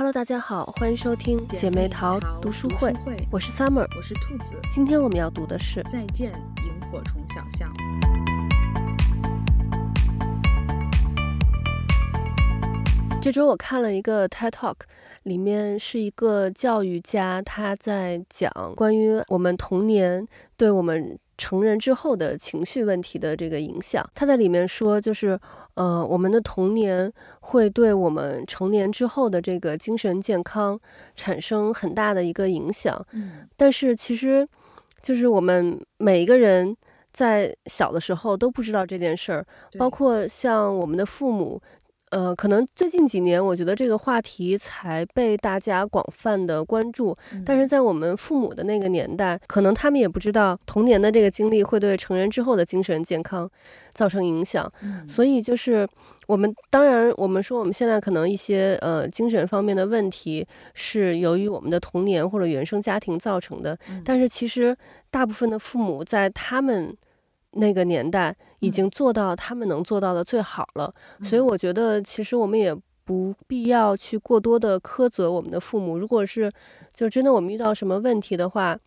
Hello，大家好，欢迎收听姐妹淘读书会，我是 Summer，我是兔子。今天我们要读的是《再见，萤火虫小巷》。这周我看了一个 TED Talk，里面是一个教育家，他在讲关于我们童年对我们成人之后的情绪问题的这个影响。他在里面说，就是。呃，我们的童年会对我们成年之后的这个精神健康产生很大的一个影响。嗯，但是其实，就是我们每一个人在小的时候都不知道这件事儿，包括像我们的父母。呃，可能最近几年，我觉得这个话题才被大家广泛的关注。但是在我们父母的那个年代，可能他们也不知道童年的这个经历会对成人之后的精神健康造成影响。所以就是我们当然，我们说我们现在可能一些呃精神方面的问题是由于我们的童年或者原生家庭造成的。但是其实大部分的父母在他们。那个年代已经做到他们能做到的最好了，嗯，所以我觉得其实我们也不必要去过多的苛责我们的父母。如果是就真的我们遇到什么问题的话，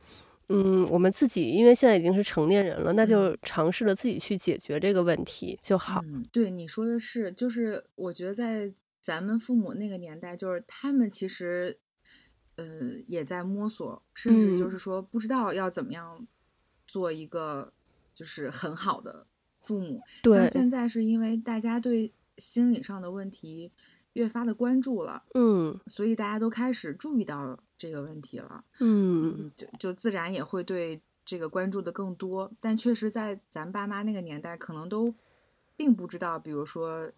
嗯，我们自己因为现在已经是成年人了，那就尝试着自己去解决这个问题就好。嗯，对，你说的是，就是我觉得在咱们父母那个年代，就是他们其实呃也在摸索，甚至就是说不知道要怎么样做一个。就是很好的父母，对，像现在是因为大家对心理上的问题越发的关注了，嗯，所以大家都开始注意到这个问题了，嗯，就就自然也会对这个关注的更多。但确实，在咱爸妈那个年代，可能都并不知道，比如说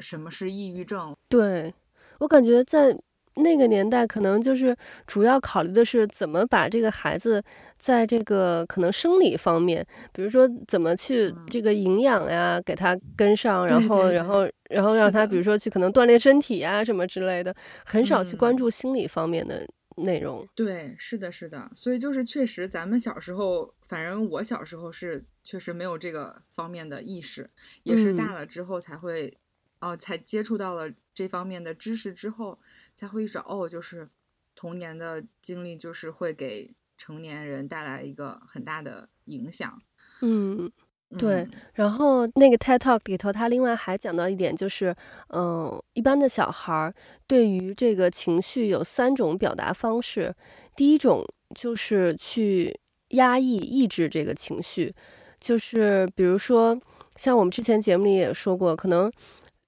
什么是抑郁症。对，我感觉在。那个年代可能就是主要考虑的是怎么把这个孩子在这个可能生理方面，比如说怎么去这个营养呀给他跟上，然后然后然后让他比如说去可能锻炼身体呀什么之类的，很少去关注心理方面的内容。对，是的，是的。所以就是确实咱们小时候，反正我小时候是确实没有这个方面的意识，也是大了之后才会。哦，才接触到了这方面的知识之后，才会意识到哦，就是童年的经历就是会给成年人带来一个很大的影响。嗯，对。嗯、然后那个 TED Talk 里头，他另外还讲到一点，就是嗯、呃，一般的小孩儿对于这个情绪有三种表达方式。第一种就是去压抑、抑制这个情绪，就是比如说像我们之前节目里也说过，可能。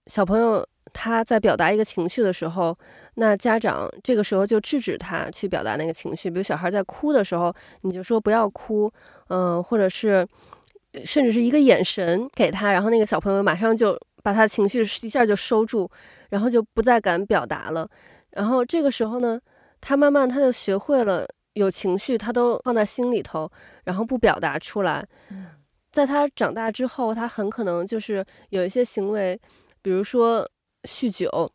小朋友他在表达一个情绪的时候，那家长这个时候就制止他去表达那个情绪。比如小孩在哭的时候，你就说不要哭，嗯、呃，或者是甚至是一个眼神给他，然后那个小朋友马上就把他情绪一下就收住，然后就不再敢表达了。然后这个时候呢，他慢慢他就学会了有情绪他都放在心里头，然后不表达出来。在他长大之后，他很可能就是有一些行为。比如说酗酒，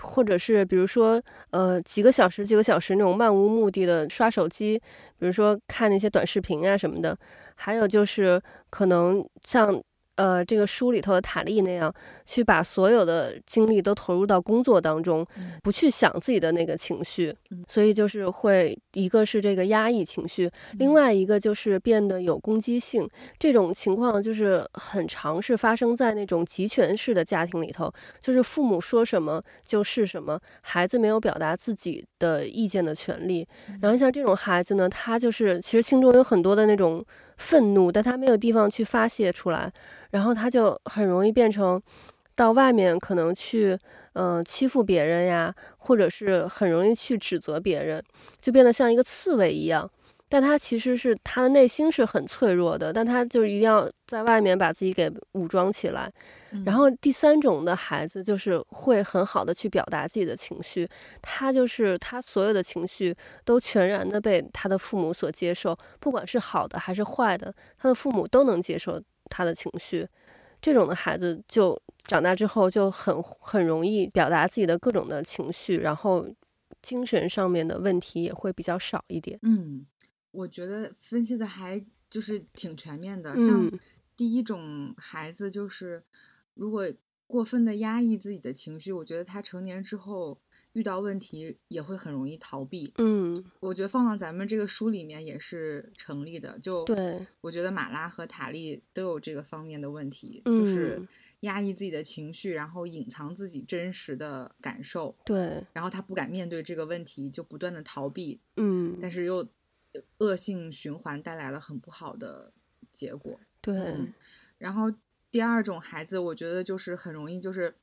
或者是比如说呃几个小时几个小时那种漫无目的的刷手机，比如说看那些短视频啊什么的，还有就是可能像。呃，这个书里头的塔利那样，去把所有的精力都投入到工作当中，不去想自己的那个情绪，所以就是会一个是这个压抑情绪，另外一个就是变得有攻击性。这种情况就是很常是发生在那种集权式的家庭里头，就是父母说什么就是什么，孩子没有表达自己的意见的权利。然后像这种孩子呢，他就是其实心中有很多的那种愤怒，但他没有地方去发泄出来。然后他就很容易变成，到外面可能去，嗯、欺负别人呀，或者是很容易去指责别人，就变得像一个刺猬一样。但他其实是他的内心是很脆弱的，但他就一定要在外面把自己给武装起来。然后第三种的孩子就是会很好的去表达自己的情绪，他就是他所有的情绪都全然的被他的父母所接受，不管是好的还是坏的，他的父母都能接受。他的情绪，这种的孩子就长大之后就很很容易表达自己的各种的情绪，然后精神上面的问题也会比较少一点。嗯，我觉得分析的还就是挺全面的。像第一种孩子，就是如果过分的压抑自己的情绪，我觉得他成年之后遇到问题也会很容易逃避。嗯，我觉得放到咱们这个书里面也是成立的。就对，我觉得马拉和塔利都有这个方面的问题，嗯、就是压抑自己的情绪，然后隐藏自己真实的感受。对，然后他不敢面对这个问题，就不断的逃避。嗯，但是又恶性循环，带来了很不好的结果。对、嗯，然后第二种孩子，我觉得就是很容易就是。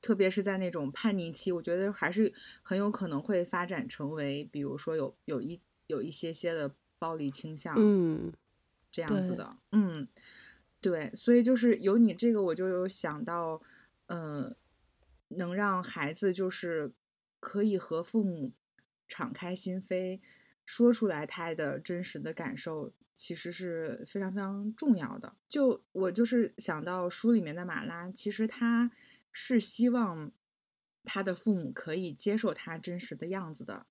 特别是在那种叛逆期，我觉得还是很有可能会发展成为，比如说有有一有一些些的暴力倾向，嗯，这样子的，嗯，对，所以就是有你这个，我就有想到，呃，能让孩子就是可以和父母敞开心扉，说出来他的真实的感受，其实是非常非常重要的。就我就是想到书里面的马拉，其实他。是希望他的父母可以接受他真实的样子的，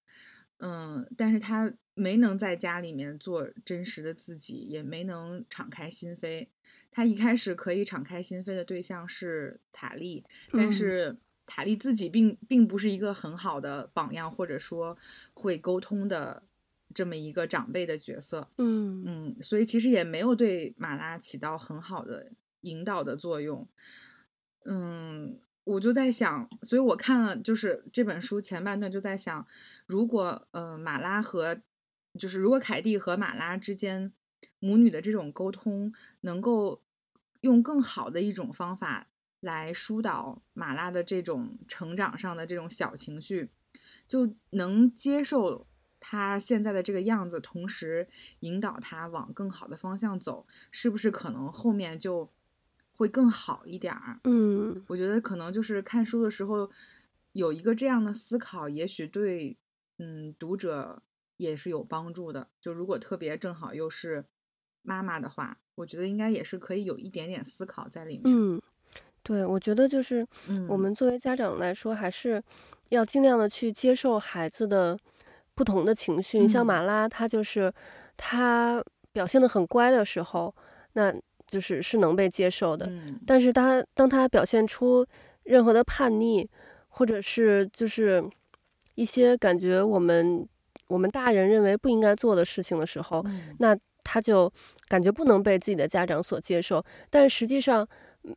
嗯，但是他没能在家里面做真实的自己，也没能敞开心扉。他一开始可以敞开心扉的对象是塔莉，但是塔莉自己并并不是一个很好的榜样，或者说会沟通的这么一个长辈的角色，嗯嗯，所以其实也没有对马拉起到很好的引导的作用。嗯，我就在想，所以我看了就是这本书前半段，就在想，如果呃马拉和就是如果凯蒂和马拉之间母女的这种沟通，能够用更好的一种方法来疏导马拉的这种成长上的这种小情绪，就能接受他现在的这个样子，同时引导他往更好的方向走，是不是可能后面就。会更好一点儿，嗯，我觉得可能就是看书的时候有一个这样的思考，也许对，嗯，读者也是有帮助的。就如果特别正好又是妈妈的话，我觉得应该也是可以有一点点思考在里面。嗯，对，我觉得就是，我们作为家长来说，还是要尽量的去接受孩子的不同的情绪。嗯，像马拉，他就是他表现的很乖的时候，那。就是是能被接受的，嗯、但是他当他表现出任何的叛逆，或者是就是一些感觉我们我们大人认为不应该做的事情的时候，嗯、那他就感觉不能被自己的家长所接受。但实际上，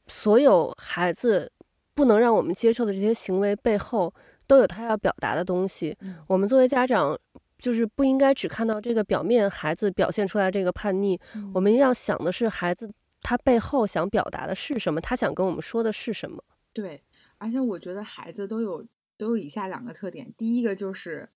所有孩子不能让我们接受的这些行为背后，都有他要表达的东西。嗯、我们作为家长。就是不应该只看到这个表面，孩子表现出来这个叛逆，嗯、我们要想的是孩子他背后想表达的是什么，他想跟我们说的是什么。对，而且我觉得孩子都有都有以下两个特点，第一个就是，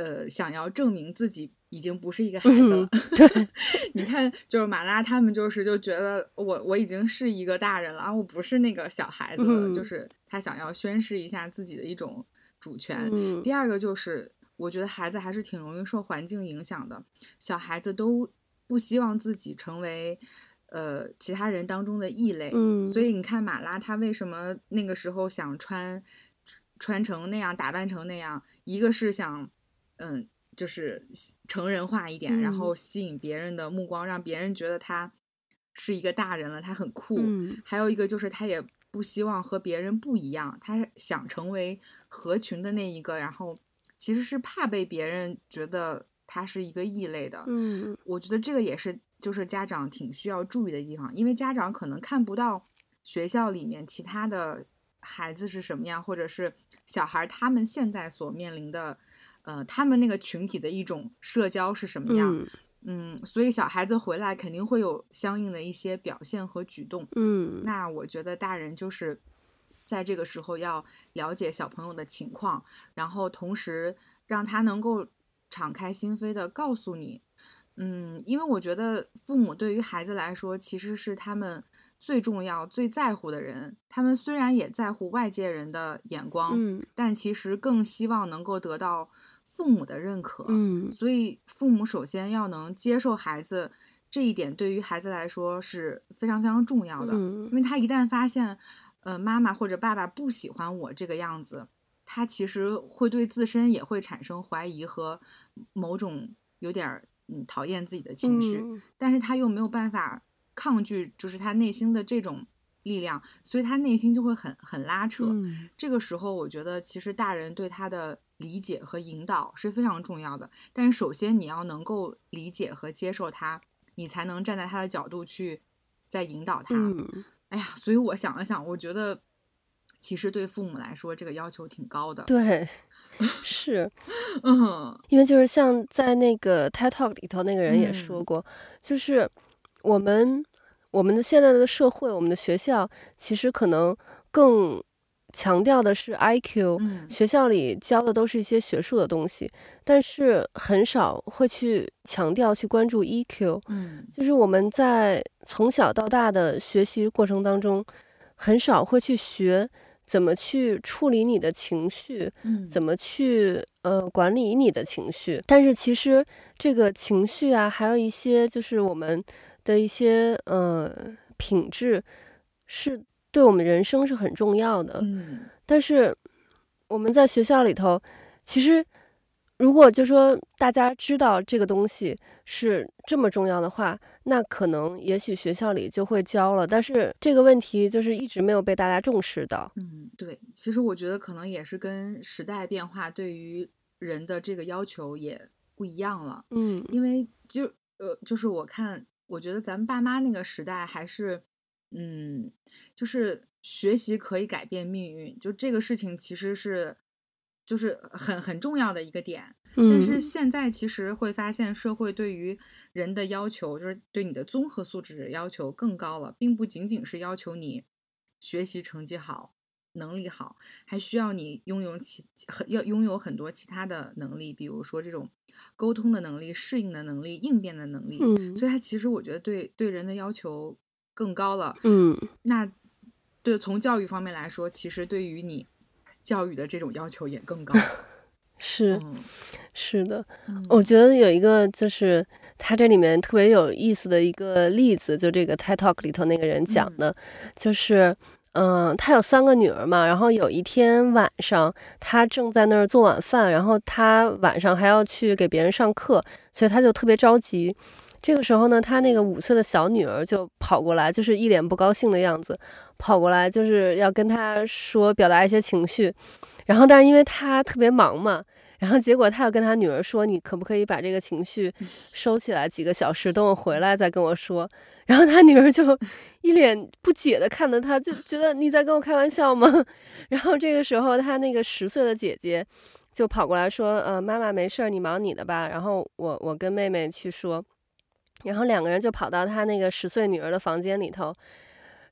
呃，想要证明自己已经不是一个孩子了。嗯、对，你看，就是马拉他们就是就觉得我我已经是一个大人了，我不是那个小孩子了，嗯、就是他想要宣示一下自己的一种主权。嗯、第二个就是。我觉得孩子还是挺容易受环境影响的，小孩子都不希望自己成为，呃，其他人当中的异类。嗯，所以你看马拉他为什么那个时候想穿，穿成那样，打扮成那样，一个是想，嗯，就是成人化一点，嗯，然后吸引别人的目光，让别人觉得他是一个大人了，他很酷。嗯，还有一个就是他也不希望和别人不一样，他想成为合群的那一个，然后。其实是怕被别人觉得他是一个异类的，嗯，我觉得这个也是就是家长挺需要注意的地方，因为家长可能看不到学校里面其他的孩子是什么样，或者是小孩他们现在所面临的，呃，他们那个群体的一种社交是什么样，嗯，嗯，所以小孩子回来肯定会有相应的一些表现和举动，嗯，那我觉得大人就是。在这个时候要了解小朋友的情况，然后同时让他能够敞开心扉的告诉你，嗯，因为我觉得父母对于孩子来说其实是他们最重要、最在乎的人。他们虽然也在乎外界人的眼光，嗯，但其实更希望能够得到父母的认可，嗯，所以父母首先要能接受孩子这一点，对于孩子来说是非常非常重要的，嗯，因为他一旦发现。呃，妈妈或者爸爸不喜欢我这个样子，他其实会对自身也会产生怀疑和某种有点嗯讨厌自己的情绪，嗯，但是他又没有办法抗拒，就是他内心的这种力量，所以他内心就会很很拉扯。嗯，这个时候，我觉得其实大人对他的理解和引导是非常重要的。但是首先你要能够理解和接受他，你才能站在他的角度去再引导他。嗯，哎呀，所以我想了想，我觉得。其实对父母来说，这个要求挺高的。对，是，嗯，因为就是像在那个 TED Talk 里头，那个人也说过，嗯、就是我们我们的现在的社会，我们的学校其实可能更强调的是 IQ，、嗯、学校里教的都是一些学术的东西，但是很少会去强调去关注 EQ。嗯，就是我们在从小到大的学习过程当中，很少会去学。怎么去处理你的情绪？嗯，怎么去呃管理你的情绪？但是其实这个情绪啊，还有一些就是我们的一些呃品质，是对我们人生是很重要的。嗯，但是我们在学校里头，其实。如果就说大家知道这个东西是这么重要的话，那可能也许学校里就会教了。但是这个问题就是一直没有被大家重视到。嗯，对，其实我觉得可能也是跟时代变化对于人的这个要求也不一样了。嗯，因为就呃，就是我看，我觉得咱们爸妈那个时代还是，嗯，就是学习可以改变命运，就这个事情其实是。就是很很重要的一个点，但是现在其实会发现社会对于人的要求，就是对你的综合素质要求更高了，并不仅仅是要求你学习成绩好、能力好，还需要你拥有其很要拥有很多其他的能力，比如说这种沟通的能力、适应的能力、应变的能力。嗯，所以它其实我觉得对对人的要求更高了。嗯，那对从教育方面来说，其实对于你。教育的这种要求也更高，是，嗯、是的、嗯。我觉得有一个就是他这里面特别有意思的一个例子，就这个 TED Talk 里头那个人讲的，嗯、就是，嗯、呃，他有三个女儿嘛，然后有一天晚上，他正在那儿做晚饭，然后他晚上还要去给别人上课，所以他就特别着急。这个时候呢，他那个五岁的小女儿就跑过来，就是一脸不高兴的样子，跑过来就是要跟他说，表达一些情绪。然后，但是因为他特别忙嘛，然后结果他要跟他女儿说：“你可不可以把这个情绪收起来几个小时，等我回来再跟我说。”然后他女儿就一脸不解的看着他，就觉得你在跟我开玩笑吗？然后这个时候，他那个十岁的姐姐就跑过来说：“呃，妈妈没事儿，你忙你的吧。”然后我我跟妹妹去说。然后两个人就跑到他那个十岁女儿的房间里头，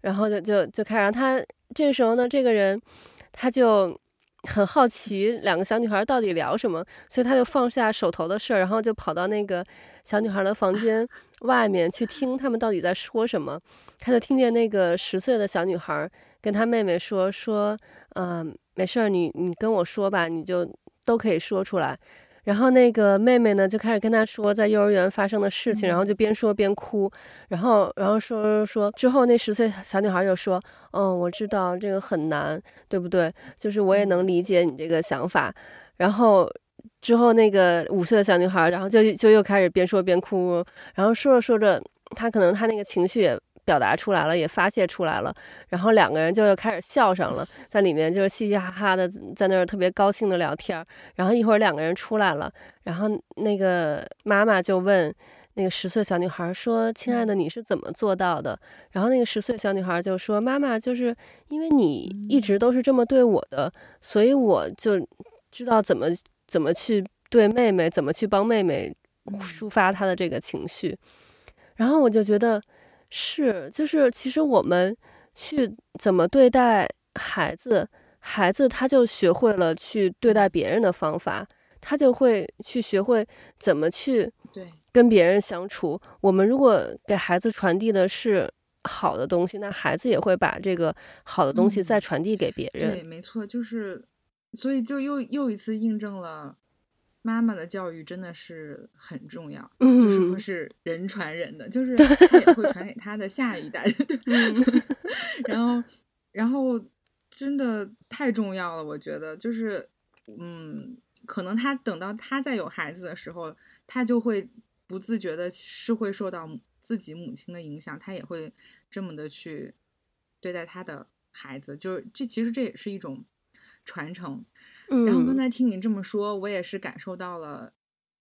然后就就就开始他。这个时候呢，这个人他就很好奇两个小女孩到底聊什么，所以他就放下手头的事儿，然后就跑到那个小女孩的房间 外面去听他们到底在说什么。他就听见那个十岁的小女孩跟他妹妹说说，嗯、呃，没事儿，你你跟我说吧，你就都可以说出来。然后那个妹妹呢，就开始跟他说在幼儿园发生的事情，然后就边说边哭，然后然后说说说之后，那十岁小女孩就说：“嗯，我知道这个很难，对不对？就是我也能理解你这个想法。”然后之后那个五岁的小女孩，然后就就又开始边说边哭，然后说着说着，她可能她那个情绪也。表达出来了，也发泄出来了，然后两个人就又开始笑上了，在里面就是嘻嘻哈哈的，在那儿特别高兴的聊天。然后一会儿两个人出来了，然后那个妈妈就问那个十岁小女孩说：“亲爱的，你是怎么做到的？”然后那个十岁小女孩就说：“妈妈，就是因为你一直都是这么对我的，所以我就知道怎么怎么去对妹妹，怎么去帮妹妹抒发她的这个情绪。”然后我就觉得。是，就是其实我们去怎么对待孩子，孩子他就学会了去对待别人的方法，他就会去学会怎么去跟别人相处。我们如果给孩子传递的是好的东西，那孩子也会把这个好的东西再传递给别人。嗯，对，没错，就是，所以就又又一次印证了。妈妈的教育真的是很重要，嗯、就是不是人传人的，就是他也会传给他的下一代。然后，然后真的太重要了，我觉得就是，嗯，可能他等到他再有孩子的时候，他就会不自觉的是会受到自己母亲的影响，他也会这么的去对待他的孩子，就是这其实这也是一种传承。嗯，然后刚才听你这么说，我也是感受到了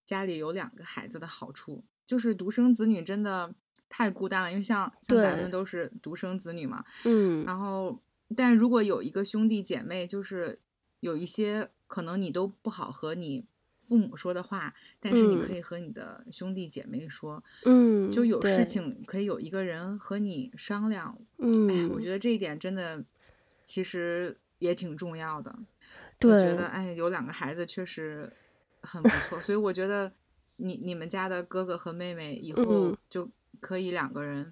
家里有两个孩子的好处，就是独生子女真的太孤单了，因为像像咱们都是独生子女嘛，嗯，然后但如果有一个兄弟姐妹，就是有一些可能你都不好和你父母说的话，但是你可以和你的兄弟姐妹说，嗯，就有事情可以有一个人和你商量，嗯，哎，我觉得这一点真的其实也挺重要的。对，我觉得哎，有两个孩子确实很不错，所以我觉得你你们家的哥哥和妹妹以后就可以两个人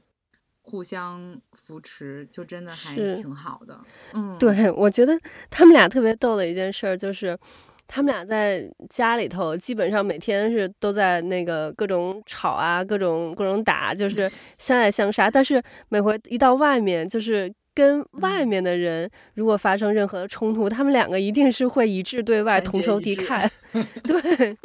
互相扶持，就真的还挺好的。嗯，对，我觉得他们俩特别逗的一件事就是，他们俩在家里头基本上每天是都在那个各种吵啊，各种各种打，就是相爱相杀，但是每回一到外面就是。跟外面的人如果发生任何的冲突，嗯、他们两个一定是会一致对外，同仇敌忾。对，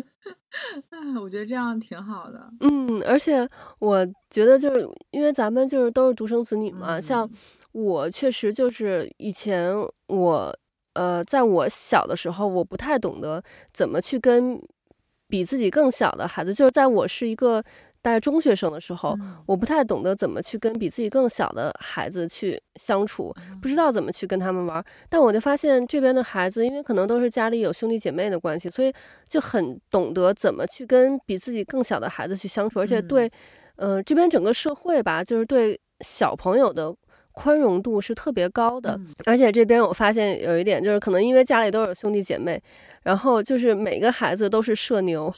我觉得这样挺好的。嗯，而且我觉得就是因为咱们就是都是独生子女嘛，嗯、像我确实就是以前我呃，在我小的时候，我不太懂得怎么去跟比自己更小的孩子，就是在我是一个。大概中学生的时候，我不太懂得怎么去跟比自己更小的孩子去相处，不知道怎么去跟他们玩。但我就发现这边的孩子，因为可能都是家里有兄弟姐妹的关系，所以就很懂得怎么去跟比自己更小的孩子去相处，而且对，呃，这边整个社会吧，就是对小朋友的宽容度是特别高的。而且这边我发现有一点，就是可能因为家里都有兄弟姐妹，然后就是每个孩子都是社牛。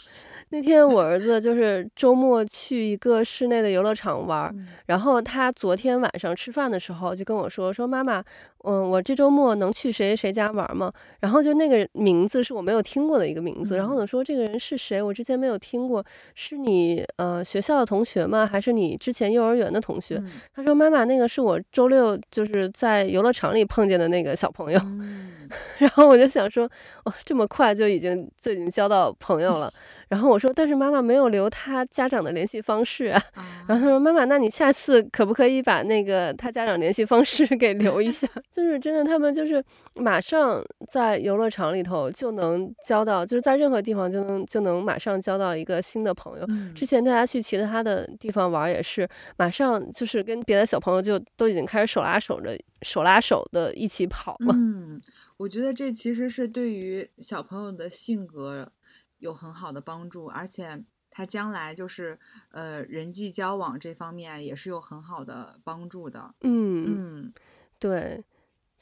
那天我儿子就是周末去一个室内的游乐场玩，然后他昨天晚上吃饭的时候就跟我说说，妈妈，嗯，我这周末能去谁谁家玩吗？然后就那个名字是我没有听过的一个名字，然后我说这个人是谁？我之前没有听过，是你呃学校的同学吗？还是你之前幼儿园的同学？他说妈妈，那个是我周六就是在游乐场里碰见的那个小朋友。然后我就想说，哦，这么快就已经就已经交到朋友了。然后我说，但是妈妈没有留他家长的联系方式啊。然后他说，妈妈，那你下次可不可以把那个他家长联系方式给留一下？就是真的，他们就是马上在游乐场里头就能交到，就是在任何地方就能就能马上交到一个新的朋友。之前大家去其他的地方玩也是，马上就是跟别的小朋友就都已经开始手拉手的手拉手的一起跑了。嗯，我觉得这其实是对于小朋友的性格。有很好的帮助，而且他将来就是呃人际交往这方面也是有很好的帮助的。嗯嗯，对，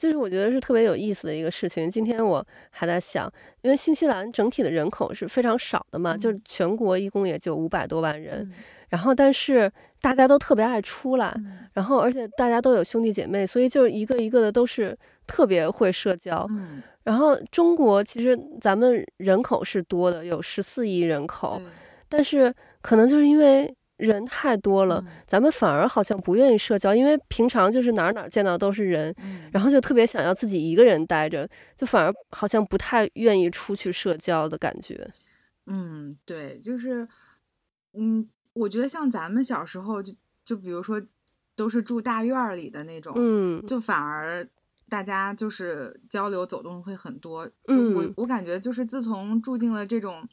就是我觉得是特别有意思的一个事情。今天我还在想，因为新西兰整体的人口是非常少的嘛，嗯、就是全国一共也就五百多万人，嗯、然后但是大家都特别爱出来，嗯、然后而且大家都有兄弟姐妹，所以就一个一个的都是特别会社交。嗯然后中国其实咱们人口是多的，有十四亿人口，嗯、但是可能就是因为人太多了，嗯、咱们反而好像不愿意社交，因为平常就是哪儿哪儿见到都是人，嗯、然后就特别想要自己一个人待着，就反而好像不太愿意出去社交的感觉。嗯，对，就是，嗯，我觉得像咱们小时候就就比如说都是住大院里的那种，嗯，就反而。大家就是交流走动会很多，嗯，我我感觉就是自从住进了这种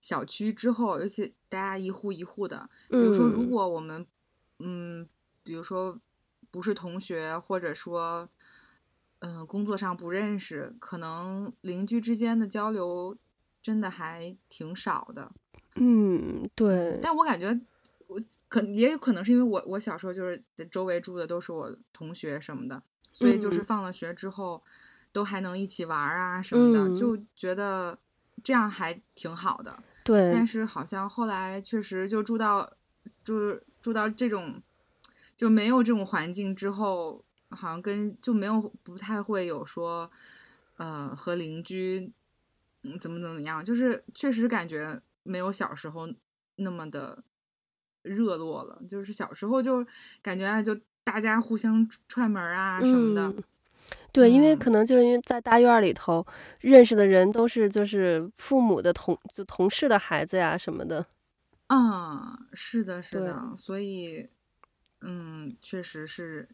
小区之后，尤其大家一户一户的，比如说如果我们，嗯，比如说不是同学，或者说，嗯、呃，工作上不认识，可能邻居之间的交流真的还挺少的。嗯，对。但我感觉我可也有可能是因为我我小时候就是周围住的都是我同学什么的。所以就是放了学之后，嗯、都还能一起玩啊什么的，嗯、就觉得这样还挺好的。对。但是好像后来确实就住到，住住到这种，就没有这种环境之后，好像跟就没有不太会有说，呃，和邻居，嗯，怎么怎么样，就是确实感觉没有小时候那么的热络了。就是小时候就感觉就。大家互相串门啊什么的，嗯、对，因为可能就因为在大院里头、嗯、认识的人都是就是父母的同就同事的孩子呀什么的。嗯，是的，是的，所以，嗯，确实是。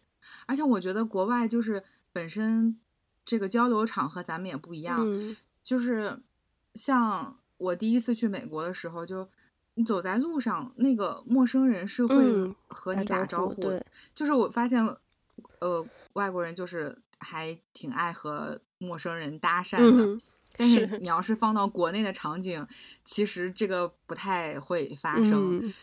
而且我觉得国外就是本身这个交流场和咱们也不一样，嗯、就是像我第一次去美国的时候，就你走在路上，那个陌生人是会和你打招呼，就是我发现，呃，外国人就是还挺爱和陌生人搭讪的。嗯但是你要是放到国内的场景，其实这个不太会发生。嗯、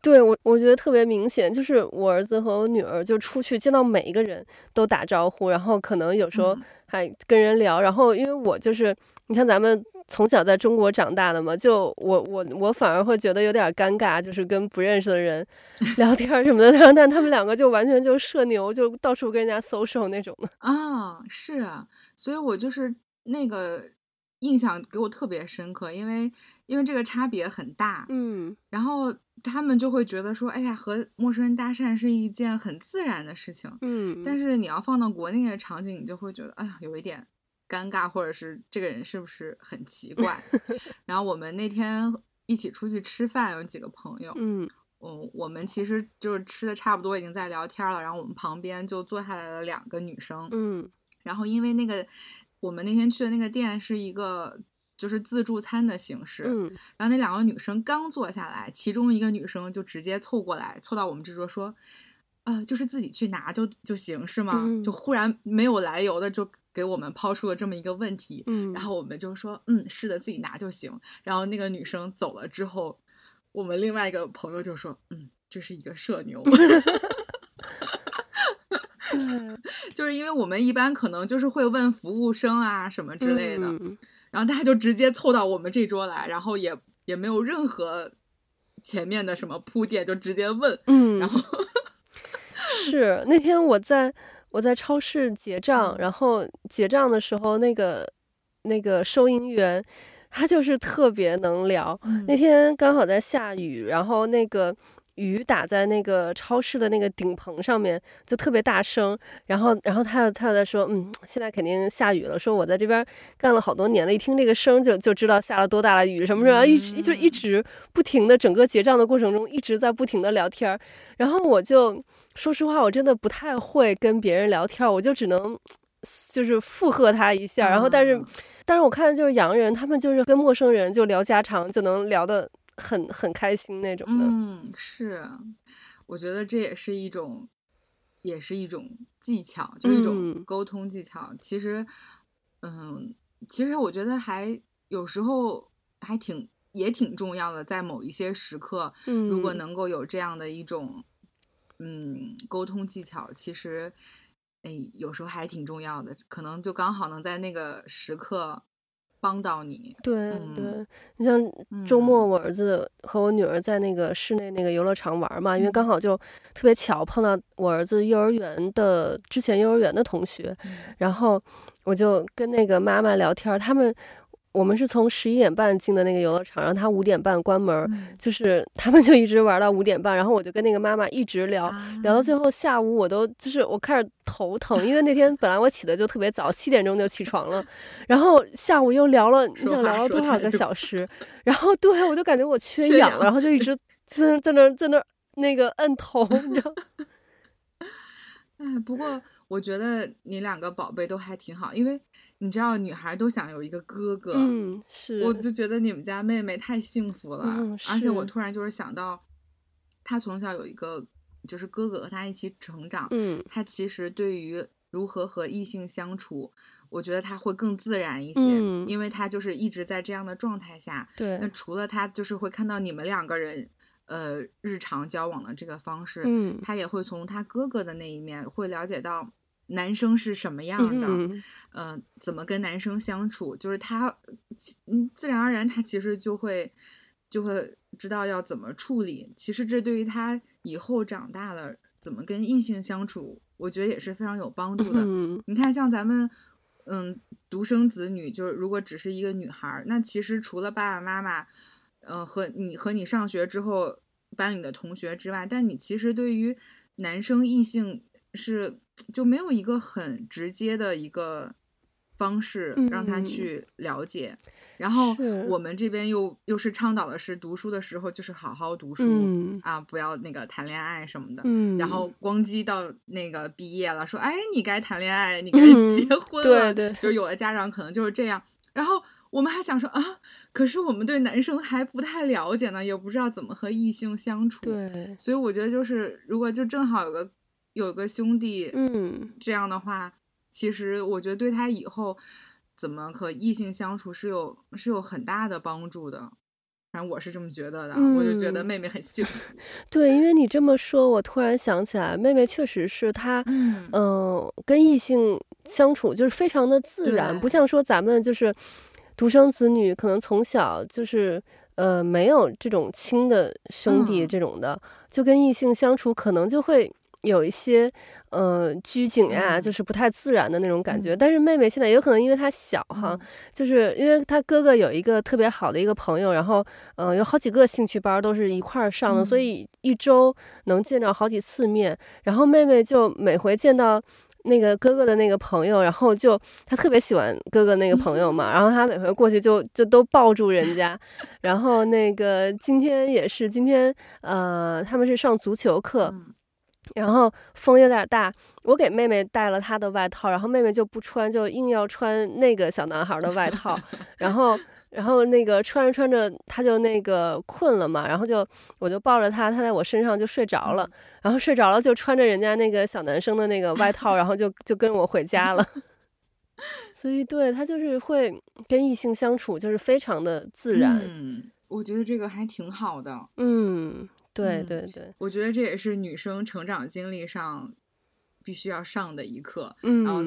对我，我觉得特别明显，就是我儿子和我女儿就出去见到每一个人都打招呼，然后可能有时候还跟人聊。嗯、然后因为我就是，你像咱们从小在中国长大的嘛，就我我我反而会觉得有点尴尬，就是跟不认识的人 聊天什么的。但他们两个就完全就社牛，就到处跟人家 social 那种的。啊，是啊，所以我就是那个。印象给我特别深刻，因为因为这个差别很大，嗯，然后他们就会觉得说，哎呀，和陌生人搭讪是一件很自然的事情，嗯，但是你要放到国内的场景，你就会觉得，哎呀，有一点尴尬，或者是这个人是不是很奇怪？然后我们那天一起出去吃饭，有几个朋友，嗯，嗯，我们其实就是吃的差不多，已经在聊天了，然后我们旁边就坐下来了两个女生，嗯，然后因为那个。我们那天去的那个店是一个就是自助餐的形式，嗯，然后那两个女生刚坐下来，其中一个女生就直接凑过来，凑到我们这桌说，呃，就是自己去拿就就行是吗？嗯，就忽然没有来由的就给我们抛出了这么一个问题，嗯，然后我们就说，嗯，是的，自己拿就行。然后那个女生走了之后，我们另外一个朋友就说，嗯，这是一个社牛。对，就是因为我们一般可能就是会问服务生啊什么之类的，嗯、然后大家就直接凑到我们这桌来，然后也也没有任何前面的什么铺垫，就直接问。嗯，然后 是那天我在我在超市结账，然后结账的时候，那个那个收银员他就是特别能聊。嗯、那天刚好在下雨，然后那个。雨打在那个超市的那个顶棚上面，就特别大声。然后，然后他他又在说，嗯，现在肯定下雨了。说我在这边干了好多年了，一听这个声就就知道下了多大的雨，什么什么，一直就一直不停的，整个结账的过程中一直在不停的聊天。然后我就说实话，我真的不太会跟别人聊天，我就只能就是附和他一下。然后，但是，但是我看就是洋人，他们就是跟陌生人就聊家常，就能聊得。很很开心那种的，嗯，是，我觉得这也是一种，也是一种技巧，就是一种沟通技巧。嗯、其实，嗯，其实我觉得还有时候还挺也挺重要的，在某一些时刻，嗯、如果能够有这样的一种，嗯，沟通技巧，其实，哎，有时候还挺重要的，可能就刚好能在那个时刻。帮到你，对对，你像周末我儿子和我女儿在那个室内那个游乐场玩嘛，因为刚好就特别巧碰到我儿子幼儿园的之前幼儿园的同学，然后我就跟那个妈妈聊天，他们。我们是从十一点半进的那个游乐场，然后他五点半关门，嗯、就是他们就一直玩到五点半，然后我就跟那个妈妈一直聊，啊、聊到最后下午我都就是我开始头疼，因为那天本来我起的就特别早，七点钟就起床了，然后下午又聊了，你想聊了多少个小时，然后对我就感觉我缺氧，缺氧然后就一直在 在那在那那个摁头，你知道？哎，不过我觉得你两个宝贝都还挺好，因为。你知道，女孩都想有一个哥哥，嗯，是，我就觉得你们家妹妹太幸福了，嗯，而且我突然就是想到，她从小有一个就是哥哥和她一起成长，嗯，她其实对于如何和异性相处，我觉得她会更自然一些，嗯，因为她就是一直在这样的状态下，对，那除了她就是会看到你们两个人，呃，日常交往的这个方式，嗯，她也会从她哥哥的那一面会了解到。男生是什么样的？嗯、呃，怎么跟男生相处？就是他，嗯，自然而然，他其实就会就会知道要怎么处理。其实这对于他以后长大了怎么跟异性相处，我觉得也是非常有帮助的。嗯、你看，像咱们，嗯，独生子女，就是如果只是一个女孩，那其实除了爸爸妈妈，嗯、呃，和你和你上学之后班里的同学之外，但你其实对于男生异性是。就没有一个很直接的一个方式让他去了解，嗯、然后我们这边又又是倡导的是读书的时候就是好好读书、嗯、啊，不要那个谈恋爱什么的。嗯、然后光机到那个毕业了，说哎，你该谈恋爱，你该结婚。对对，就有的家长可能就是这样。然后我们还想说啊，可是我们对男生还不太了解呢，也不知道怎么和异性相处。对，所以我觉得就是如果就正好有个有个兄弟，嗯，这样的话。其实我觉得对他以后怎么和异性相处是有是有很大的帮助的，反正我是这么觉得的。嗯、我就觉得妹妹很幸福。对，因为你这么说，我突然想起来，妹妹确实是她，嗯、呃，跟异性相处就是非常的自然，不像说咱们就是独生子女，可能从小就是呃没有这种亲的兄弟这种的，嗯、就跟异性相处可能就会。有一些呃拘谨呀，就是不太自然的那种感觉。嗯、但是妹妹现在有可能因为她小哈，嗯、就是因为她哥哥有一个特别好的一个朋友，然后嗯、呃、有好几个兴趣班都是一块儿上的，嗯、所以一周能见着好几次面。然后妹妹就每回见到那个哥哥的那个朋友，然后就她特别喜欢哥哥那个朋友嘛，嗯、然后她每回过去就就都抱住人家。然后那个今天也是今天呃他们是上足球课。嗯然后风有点大，我给妹妹带了她的外套，然后妹妹就不穿，就硬要穿那个小男孩的外套。然后，然后那个穿着穿着，她就那个困了嘛，然后就我就抱着她，她在我身上就睡着了。然后睡着了就穿着人家那个小男生的那个外套，然后就就跟我回家了。所以，对，她就是会跟异性相处，就是非常的自然。嗯，我觉得这个还挺好的。嗯。对对对、嗯，我觉得这也是女生成长经历上必须要上的一课。嗯，然后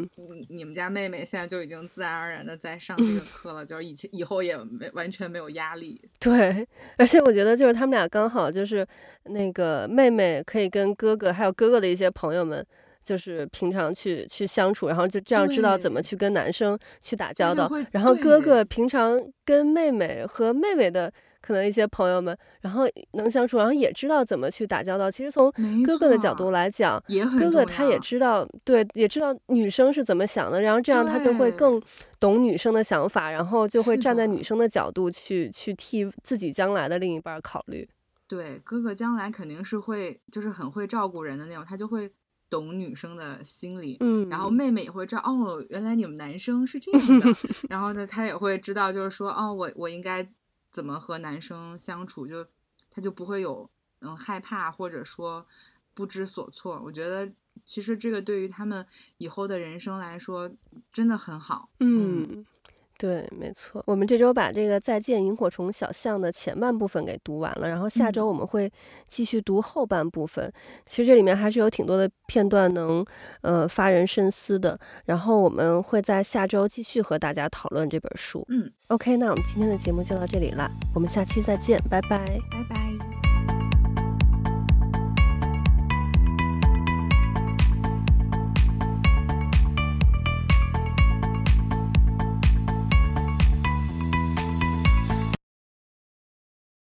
你们家妹妹现在就已经自然而然的在上这个 课了，嗯、就是以前以后也没完全没有压力。对，而且我觉得就是他们俩刚好就是那个妹妹可以跟哥哥还有哥哥的一些朋友们，就是平常去去相处，然后就这样知道怎么去跟男生去打交道。然后哥哥平常跟妹妹和妹妹的。可能一些朋友们，然后能相处，然后也知道怎么去打交道。其实从哥哥的角度来讲，哥哥他也知道，对，也知道女生是怎么想的，然后这样他就会更懂女生的想法，然后就会站在女生的角度去去替自己将来的另一半考虑。对，哥哥将来肯定是会，就是很会照顾人的那种，他就会懂女生的心理。嗯，然后妹妹也会知道，哦，原来你们男生是这样的。然后呢，她也会知道，就是说，哦，我我应该。怎么和男生相处，就她就不会有嗯害怕或者说不知所措。我觉得其实这个对于他们以后的人生来说真的很好。嗯，嗯对，没错。我们这周把这个《再见萤火虫小巷》的前半部分给读完了，然后下周我们会继续读后半部分。嗯、其实这里面还是有挺多的片段能呃发人深思的。然后我们会在下周继续和大家讨论这本书。嗯。OK，那我们今天的节目就到这里了，我们下期再见，拜拜，拜拜。